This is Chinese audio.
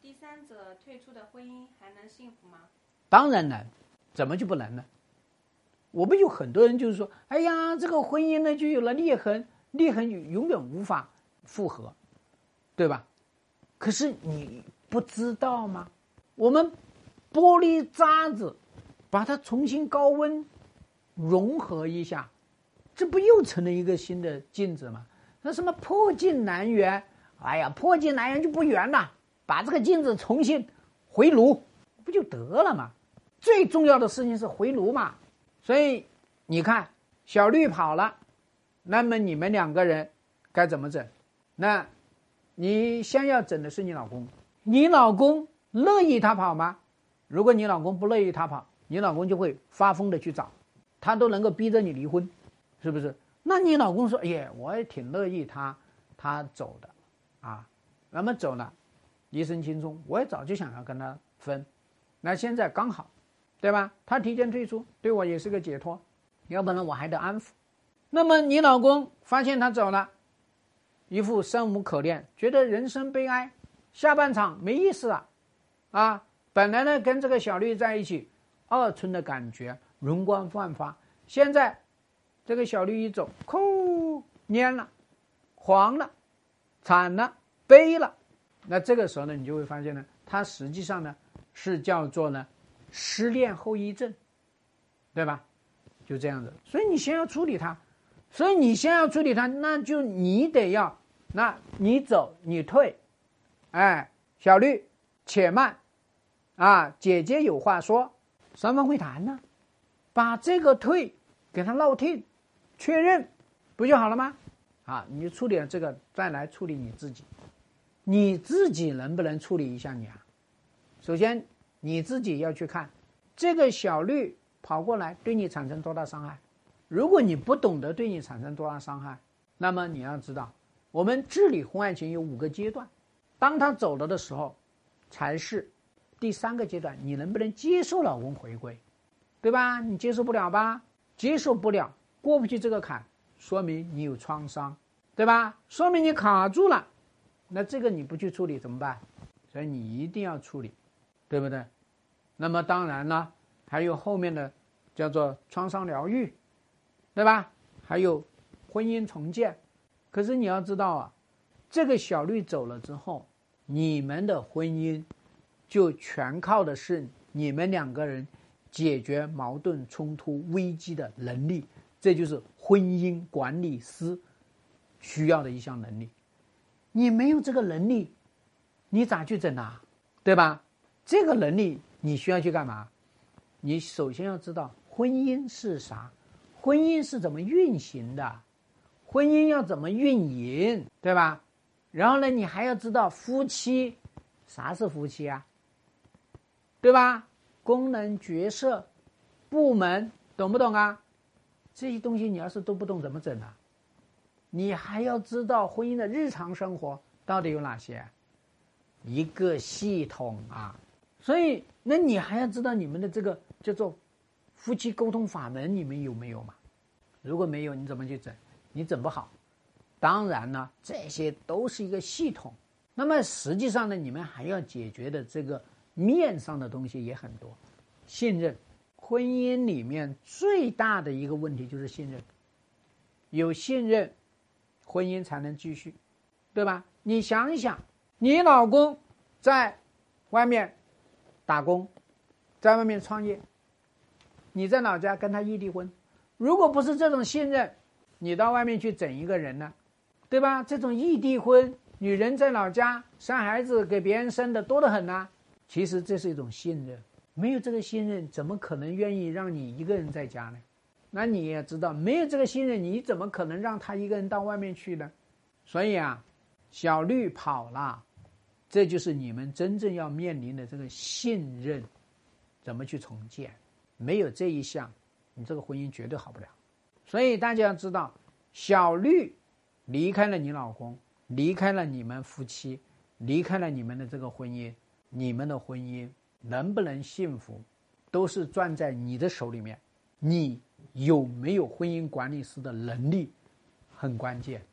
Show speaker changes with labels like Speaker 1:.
Speaker 1: 第三者退出的婚姻还能幸福吗？
Speaker 2: 当然能，怎么就不能呢？我们有很多人就是说，哎呀，这个婚姻呢就有了裂痕，裂痕永远无法复合，对吧？可是你不知道吗？我们玻璃渣子把它重新高温融合一下，这不又成了一个新的镜子吗？那什么破镜难圆？哎呀，破镜难圆就不圆了，把这个镜子重新回炉，不就得了吗？最重要的事情是回炉嘛。所以你看，小绿跑了，那么你们两个人该怎么整？那，你先要整的是你老公，你老公乐意他跑吗？如果你老公不乐意他跑，你老公就会发疯的去找，他都能够逼着你离婚，是不是？那你老公说：“耶，我也挺乐意他他走的，啊，那么走了，一身轻松，我也早就想要跟他分，那现在刚好。”对吧？他提前退出，对我也是个解脱，要不然我还得安抚。那么你老公发现他走了，一副生无可恋，觉得人生悲哀，下半场没意思了，啊！本来呢跟这个小绿在一起，二春的感觉，容光焕发。现在这个小绿一走，哭蔫了，黄了，惨了，悲了。那这个时候呢，你就会发现呢，它实际上呢是叫做呢。失恋后遗症，对吧？就这样子，所以你先要处理它，所以你先要处理它，那就你得要，那你走你退，哎，小绿，且慢，啊，姐姐有话说，双方会谈呢，把这个退给他闹听，确认，不就好了吗？啊，你处理了这个，再来处理你自己，你自己能不能处理一下你啊？首先。你自己要去看，这个小绿跑过来对你产生多大伤害？如果你不懂得对你产生多大伤害，那么你要知道，我们治理婚外情有五个阶段，当他走了的时候，才是第三个阶段。你能不能接受老公回归，对吧？你接受不了吧？接受不了，过不去这个坎，说明你有创伤，对吧？说明你卡住了，那这个你不去处理怎么办？所以你一定要处理。对不对？那么当然呢，还有后面的叫做创伤疗愈，对吧？还有婚姻重建。可是你要知道啊，这个小绿走了之后，你们的婚姻就全靠的是你们两个人解决矛盾冲突危机的能力。这就是婚姻管理师需要的一项能力。你没有这个能力，你咋去整啊？对吧？这个能力你需要去干嘛？你首先要知道婚姻是啥，婚姻是怎么运行的，婚姻要怎么运营，对吧？然后呢，你还要知道夫妻，啥是夫妻啊？对吧？功能、角色、部门，懂不懂啊？这些东西你要是都不懂，怎么整啊？你还要知道婚姻的日常生活到底有哪些？一个系统啊！所以，那你还要知道你们的这个叫做夫妻沟通法门，你们有没有嘛？如果没有，你怎么去整？你整不好。当然呢，这些都是一个系统。那么实际上呢，你们还要解决的这个面上的东西也很多。信任，婚姻里面最大的一个问题就是信任。有信任，婚姻才能继续，对吧？你想一想，你老公在外面。打工，在外面创业，你在老家跟他异地婚，如果不是这种信任，你到外面去整一个人呢，对吧？这种异地婚，女人在老家生孩子给别人生的多得很呐。其实这是一种信任，没有这个信任，怎么可能愿意让你一个人在家呢？那你也知道，没有这个信任，你怎么可能让他一个人到外面去呢？所以啊，小绿跑了。这就是你们真正要面临的这个信任，怎么去重建？没有这一项，你这个婚姻绝对好不了。所以大家要知道，小绿离开了你老公，离开了你们夫妻，离开了你们的这个婚姻，你们的婚姻能不能幸福，都是攥在你的手里面。你有没有婚姻管理师的能力，很关键。